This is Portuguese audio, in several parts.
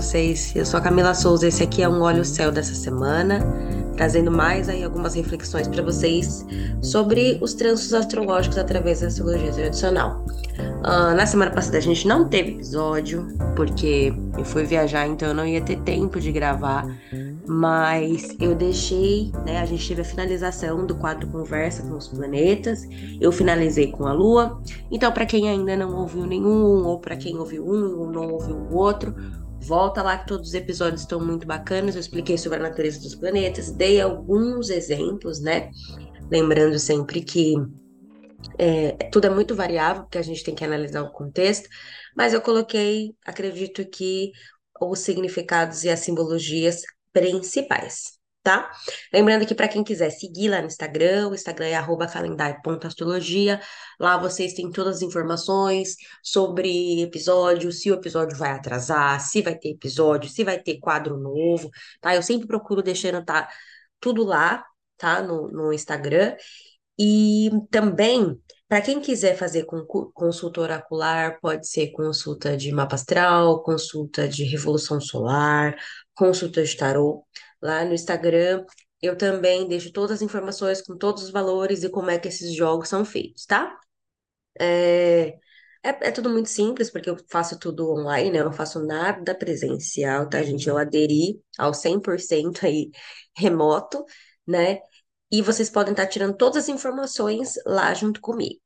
vocês? Eu sou a Camila Souza, esse aqui é um Olho Céu dessa semana, trazendo mais aí algumas reflexões para vocês sobre os trânsitos astrológicos através da astrologia tradicional. Uh, na semana passada a gente não teve episódio, porque eu fui viajar, então eu não ia ter tempo de gravar, mas eu deixei, né? A gente teve a finalização do quadro Conversa com os Planetas, eu finalizei com a Lua. Então, para quem ainda não ouviu nenhum, ou para quem ouviu um ou não ouviu o outro, volta lá que todos os episódios estão muito bacanas. Eu expliquei sobre a natureza dos planetas, dei alguns exemplos, né? Lembrando sempre que é, tudo é muito variável, porque a gente tem que analisar o contexto, mas eu coloquei, acredito que, os significados e as simbologias principais, tá? Lembrando que para quem quiser seguir lá no Instagram, o Instagram é calendário.astrologia. Lá vocês têm todas as informações sobre episódio, se o episódio vai atrasar, se vai ter episódio, se vai ter quadro novo, tá? Eu sempre procuro deixando tá tudo lá, tá? No, no Instagram. E também para quem quiser fazer consulta oracular, pode ser consulta de mapa astral, consulta de revolução solar, consulta de tarô. Lá no Instagram, eu também deixo todas as informações com todos os valores e como é que esses jogos são feitos, tá? É, é, é tudo muito simples, porque eu faço tudo online, né? Eu não faço nada presencial, tá, gente? Eu aderi ao 100% aí remoto, né? E vocês podem estar tirando todas as informações lá junto comigo,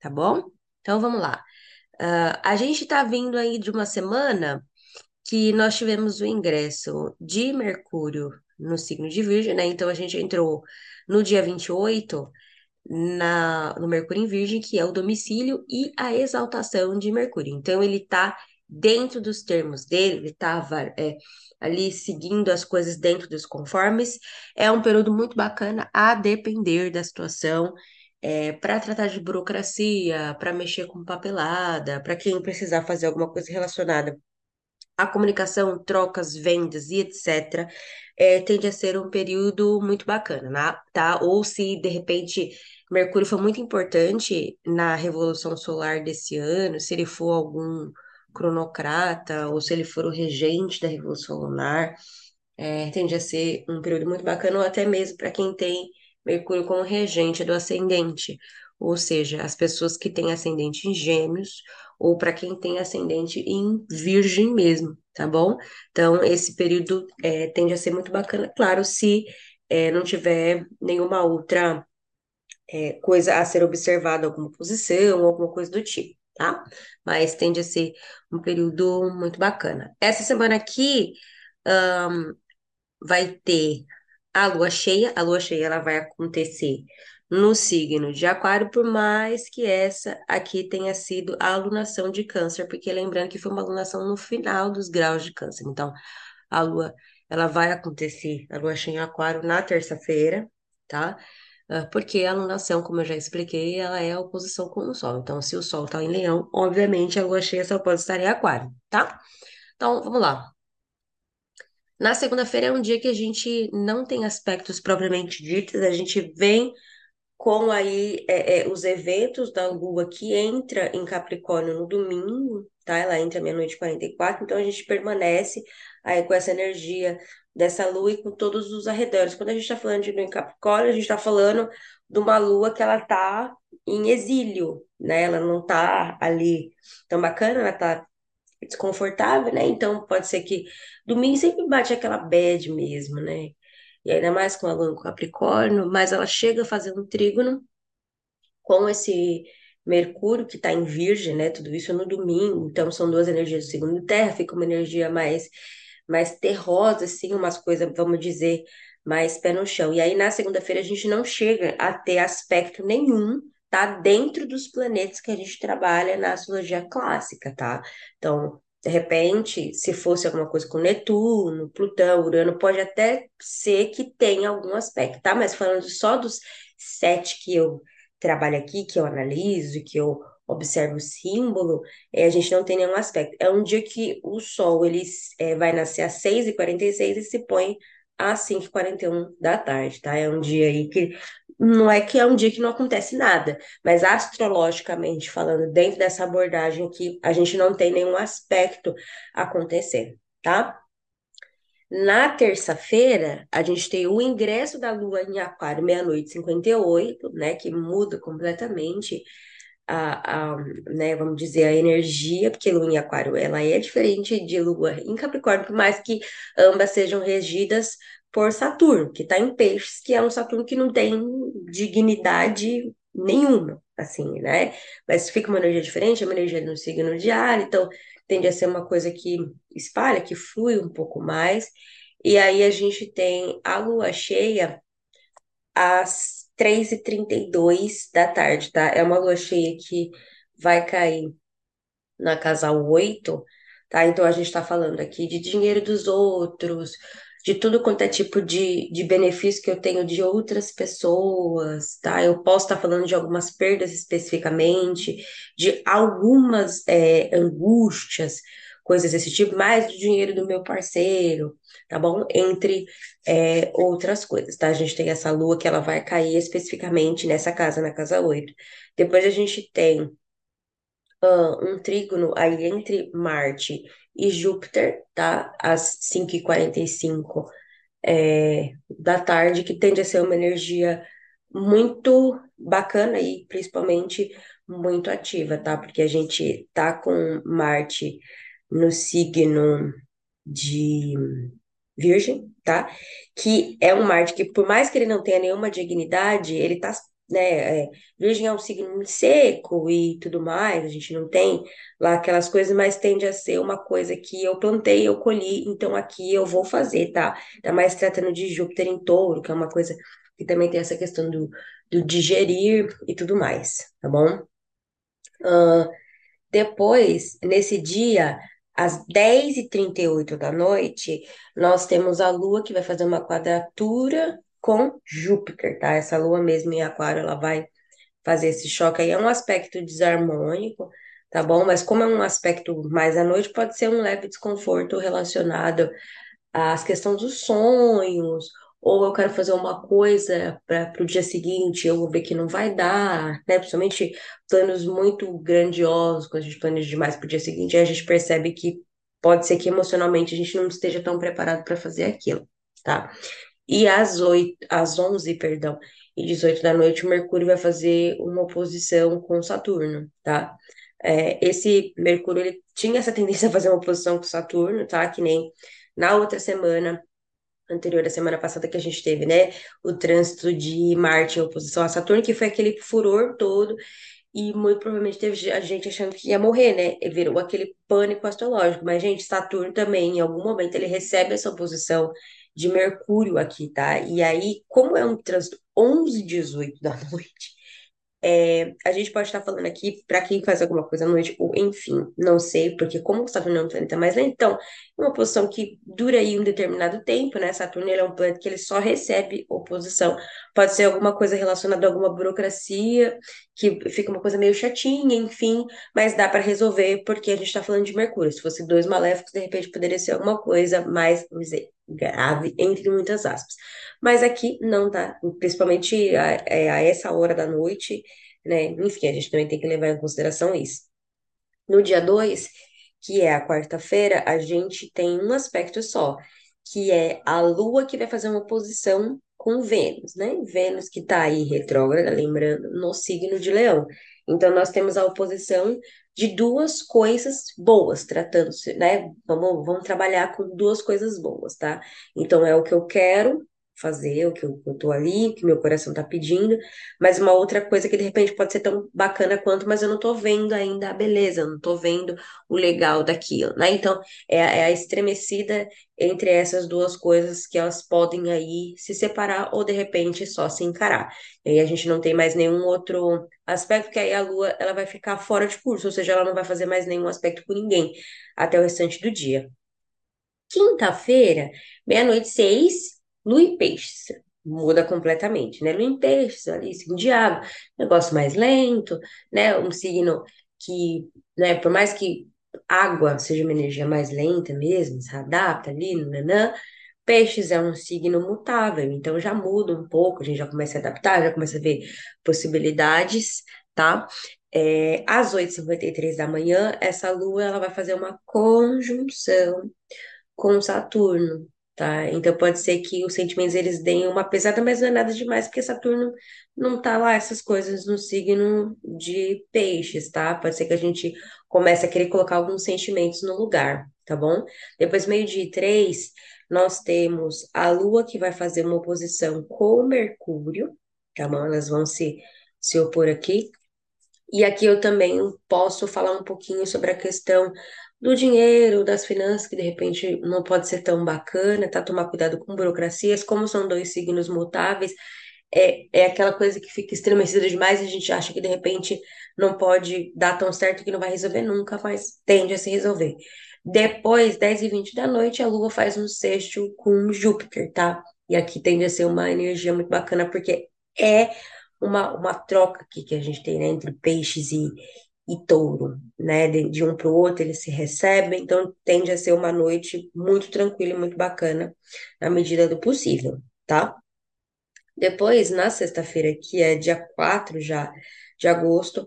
tá bom? Então vamos lá. Uh, a gente está vindo aí de uma semana que nós tivemos o ingresso de Mercúrio no signo de Virgem, né? Então a gente entrou no dia 28 na, no Mercúrio em Virgem, que é o domicílio e a exaltação de Mercúrio. Então ele está dentro dos termos dele, ele estava é, ali seguindo as coisas dentro dos conformes. É um período muito bacana, a depender da situação, é, para tratar de burocracia, para mexer com papelada, para quem precisar fazer alguma coisa relacionada à comunicação, trocas, vendas e etc. É, tende a ser um período muito bacana, né? tá? Ou se de repente Mercúrio foi muito importante na Revolução Solar desse ano, se ele for algum cronocrata, ou se ele for o regente da Revolução Lunar, é, tende a ser um período muito bacana, ou até mesmo para quem tem Mercúrio como regente do ascendente, ou seja, as pessoas que têm ascendente em Gêmeos, ou para quem tem ascendente em Virgem mesmo, tá bom? Então, esse período é, tende a ser muito bacana, claro, se é, não tiver nenhuma outra é, coisa a ser observada, alguma posição, alguma coisa do tipo tá? Mas tende a ser um período muito bacana. Essa semana aqui um, vai ter a lua cheia. A lua cheia ela vai acontecer no signo de Aquário, por mais que essa aqui tenha sido a alunação de Câncer, porque lembrando que foi uma alunação no final dos graus de Câncer. Então, a lua ela vai acontecer, a lua cheia em Aquário na terça-feira, tá? Ah, porque a alunação, como eu já expliquei, ela é a oposição com o Sol. Então, se o Sol está em Leão, obviamente a lua cheia só pode estar em Aquário, tá? Então, vamos lá. Na segunda-feira é um dia que a gente não tem aspectos propriamente ditos, a gente vem com aí é, é, os eventos da Lua que entra em Capricórnio no domingo, tá? Ela entra meia-noite e 44, então a gente permanece aí com essa energia dessa lua e com todos os arredores. Quando a gente está falando de lua em Capricórnio, a gente está falando de uma lua que ela está em exílio, né? Ela não está ali tão bacana, ela está desconfortável, né? Então pode ser que domingo sempre bate aquela bad mesmo, né? E ainda mais com a lua em Capricórnio, mas ela chega fazendo um trígono com esse Mercúrio que está em Virgem, né? Tudo isso no domingo, então são duas energias do signo Terra, fica uma energia mais mais terrosa, assim, umas coisas, vamos dizer, mais pé no chão. E aí, na segunda-feira, a gente não chega a ter aspecto nenhum, tá? Dentro dos planetas que a gente trabalha na astrologia clássica, tá? Então, de repente, se fosse alguma coisa com Netuno, Plutão, Urano, pode até ser que tenha algum aspecto, tá? Mas falando só dos sete que eu trabalho aqui, que eu analiso, que eu observa o símbolo, é, a gente não tem nenhum aspecto. É um dia que o Sol ele, é, vai nascer às 6h46 e se põe às 5h41 da tarde, tá? É um dia aí que não é que é um dia que não acontece nada, mas astrologicamente falando, dentro dessa abordagem aqui, a gente não tem nenhum aspecto acontecendo, tá? Na terça-feira, a gente tem o ingresso da Lua em Aquário, meia-noite e 58, né? Que muda completamente a, a, né, vamos dizer, a energia, porque Lua em Aquário, ela é diferente de Lua em Capricórnio, por mais que ambas sejam regidas por Saturno, que está em Peixes, que é um Saturno que não tem dignidade nenhuma, assim, né? Mas fica uma energia diferente, é uma energia no signo de ar, então tende a ser uma coisa que espalha, que flui um pouco mais. E aí a gente tem a lua cheia às 3h32 da tarde, tá? É uma lua cheia que vai cair na casa 8, tá? Então a gente está falando aqui de dinheiro dos outros, de tudo quanto é tipo de, de benefício que eu tenho de outras pessoas, tá? Eu posso estar falando de algumas perdas especificamente, de algumas é, angústias, coisas desse tipo, mais do dinheiro do meu parceiro, tá bom? Entre é, outras coisas, tá? A gente tem essa lua que ela vai cair especificamente nessa casa, na casa 8. Depois a gente tem uh, um trígono aí entre Marte e Júpiter, tá? Às 5h45 é, da tarde, que tende a ser uma energia muito bacana e principalmente muito ativa, tá? Porque a gente tá com Marte no signo de Virgem, tá? Que é um Marte que, por mais que ele não tenha nenhuma dignidade, ele tá né? É, virgem é um signo seco e tudo mais, a gente não tem lá aquelas coisas, mas tende a ser uma coisa que eu plantei, eu colhi, então aqui eu vou fazer, tá? Ainda mais tratando de Júpiter em touro, que é uma coisa que também tem essa questão do, do digerir e tudo mais, tá bom? Uh, depois, nesse dia, às 10h38 da noite, nós temos a Lua que vai fazer uma quadratura com Júpiter, tá? Essa lua mesmo em Aquário, ela vai fazer esse choque aí. É um aspecto desarmônico, tá bom? Mas como é um aspecto mais à noite, pode ser um leve desconforto relacionado às questões dos sonhos, ou eu quero fazer uma coisa para o dia seguinte, eu vou ver que não vai dar, né? Principalmente planos muito grandiosos, quando a gente planeja demais para o dia seguinte, a gente percebe que pode ser que emocionalmente a gente não esteja tão preparado para fazer aquilo, tá? E às, 8, às 11, perdão, e 18 da noite, o Mercúrio vai fazer uma oposição com Saturno, tá? É, esse Mercúrio, ele tinha essa tendência a fazer uma oposição com Saturno, tá? Que nem na outra semana, anterior à semana passada que a gente teve, né? O trânsito de Marte em oposição a Saturno, que foi aquele furor todo, e muito provavelmente teve a gente achando que ia morrer, né? E virou aquele pânico astrológico. Mas, gente, Saturno também, em algum momento, ele recebe essa oposição de Mercúrio aqui, tá? E aí, como é um trânsito 11 e 18 da noite, é, a gente pode estar falando aqui para quem faz alguma coisa à noite, ou enfim, não sei, porque como Saturno é um planeta mais lento, então, uma posição que dura aí um determinado tempo, né? Saturno é um planeta que ele só recebe oposição. Pode ser alguma coisa relacionada a alguma burocracia, que fica uma coisa meio chatinha, enfim, mas dá para resolver porque a gente está falando de Mercúrio. Se fosse dois maléficos, de repente poderia ser alguma coisa mais, vamos dizer, grave, entre muitas aspas. Mas aqui não tá, principalmente a, é, a essa hora da noite, né? Enfim, a gente também tem que levar em consideração isso. No dia 2, que é a quarta-feira, a gente tem um aspecto só, que é a Lua que vai fazer uma oposição com Vênus, né? Vênus que está aí retrógrada, lembrando, no signo de Leão. Então, nós temos a oposição de duas coisas boas, tratando-se, né? Vamos, vamos trabalhar com duas coisas boas, tá? Então, é o que eu quero fazer, o que eu, eu tô ali, o que meu coração tá pedindo, mas uma outra coisa que de repente pode ser tão bacana quanto, mas eu não tô vendo ainda a beleza, eu não tô vendo o legal daquilo, né? Então, é, é a estremecida entre essas duas coisas que elas podem aí se separar ou de repente só se encarar. E aí a gente não tem mais nenhum outro aspecto, que aí a Lua ela vai ficar fora de curso, ou seja, ela não vai fazer mais nenhum aspecto com ninguém até o restante do dia. Quinta-feira, meia-noite seis, Lua peixes, muda completamente, né? Lua em peixes, ali, signo de água, negócio mais lento, né? Um signo que, né, por mais que água seja uma energia mais lenta mesmo, se adapta ali, nanã, Peixes é um signo mutável, então já muda um pouco, a gente já começa a adaptar, já começa a ver possibilidades, tá? É, às 8h53 da manhã, essa lua ela vai fazer uma conjunção com Saturno, tá? Então pode ser que os sentimentos eles deem uma pesada, mas não é nada demais, porque Saturno não tá lá essas coisas no signo de peixes, tá? Pode ser que a gente comece a querer colocar alguns sentimentos no lugar, tá bom? Depois, meio-dia e três, nós temos a Lua que vai fazer uma oposição com Mercúrio, tá bom? Elas vão se, se opor aqui. E aqui eu também posso falar um pouquinho sobre a questão do dinheiro, das finanças, que de repente não pode ser tão bacana, tá? Tomar cuidado com burocracias, como são dois signos mutáveis, é, é aquela coisa que fica estremecida demais e a gente acha que de repente não pode dar tão certo que não vai resolver nunca, mas tende a se resolver. Depois, 10 e 20 da noite, a Lua faz um sexto com Júpiter, tá? E aqui tende a ser uma energia muito bacana, porque é uma, uma troca aqui que a gente tem né, entre peixes e, e touro, né? De, de um para o outro, eles se recebem, então tende a ser uma noite muito tranquila e muito bacana, na medida do possível, tá? Depois, na sexta-feira, que é dia 4 já de agosto,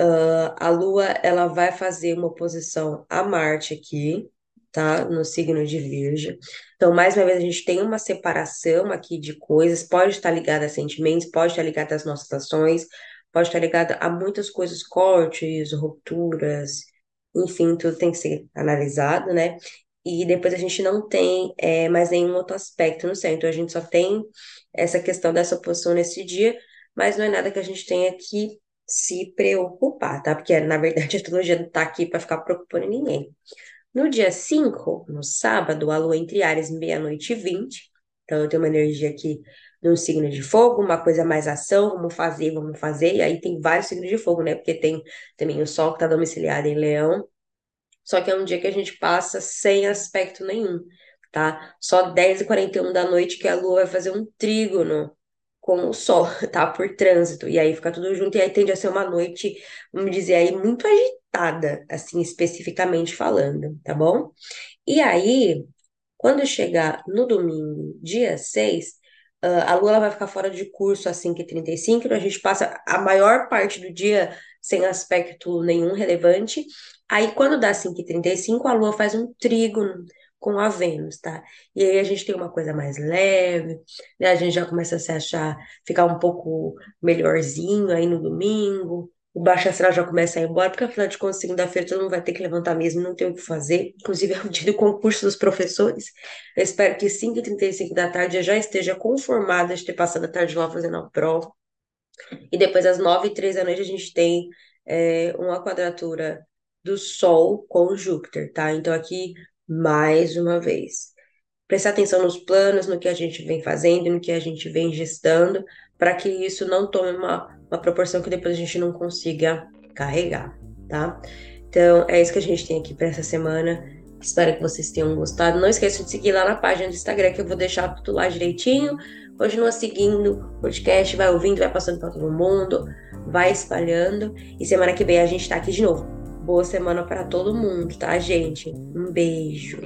uh, a Lua ela vai fazer uma oposição a Marte aqui, tá? No signo de Virgem. Então, mais uma vez, a gente tem uma separação aqui de coisas, pode estar ligada a sentimentos, pode estar ligada às nossas ações, pode estar ligada a muitas coisas, cortes, rupturas, enfim, tudo tem que ser analisado, né? E depois a gente não tem é, mais nenhum outro aspecto no céu. Então, a gente só tem essa questão dessa oposição nesse dia, mas não é nada que a gente tenha que se preocupar, tá? Porque, na verdade, a astrologia não tá aqui para ficar preocupando ninguém. No dia 5, no sábado, a lua entre Ares, meia-noite e 20. Então, eu tenho uma energia aqui no signo de fogo, uma coisa mais ação, vamos fazer, vamos fazer. E aí tem vários signos de fogo, né? Porque tem também o Sol que está domiciliado em Leão. Só que é um dia que a gente passa sem aspecto nenhum, tá? Só 10h41 da noite que a lua vai fazer um trígono com o sol, tá? Por trânsito. E aí fica tudo junto, e aí tende a ser uma noite, vamos dizer aí, muito agitada, assim, especificamente falando, tá bom? E aí, quando chegar no domingo, dia 6, uh, a lua vai ficar fora de curso às 5h35, então a gente passa a maior parte do dia sem aspecto nenhum relevante. Aí, quando dá 5h35, a lua faz um trígono com a Vênus, tá? E aí a gente tem uma coisa mais leve, né? A gente já começa a se achar, ficar um pouco melhorzinho aí no domingo, o baixo astral já começa a ir embora, porque afinal de contas, segunda-feira todo mundo vai ter que levantar mesmo, não tem o que fazer. Inclusive, é o dia do concurso dos professores. Eu espero que 5h35 da tarde eu já esteja conformada de ter passado a tarde lá fazendo a prova. E depois, às 9h03 da noite, a gente tem é, uma quadratura do Sol com Júpiter, tá? Então, aqui mais uma vez. Prestar atenção nos planos, no que a gente vem fazendo, no que a gente vem gestando, para que isso não tome uma, uma proporção que depois a gente não consiga carregar, tá? Então, é isso que a gente tem aqui para essa semana. Espero que vocês tenham gostado. Não esqueçam de seguir lá na página do Instagram, que eu vou deixar tudo lá direitinho. Continua seguindo o podcast, vai ouvindo, vai passando para todo mundo, vai espalhando. E semana que vem a gente tá aqui de novo. Boa semana para todo mundo, tá, gente? Um beijo.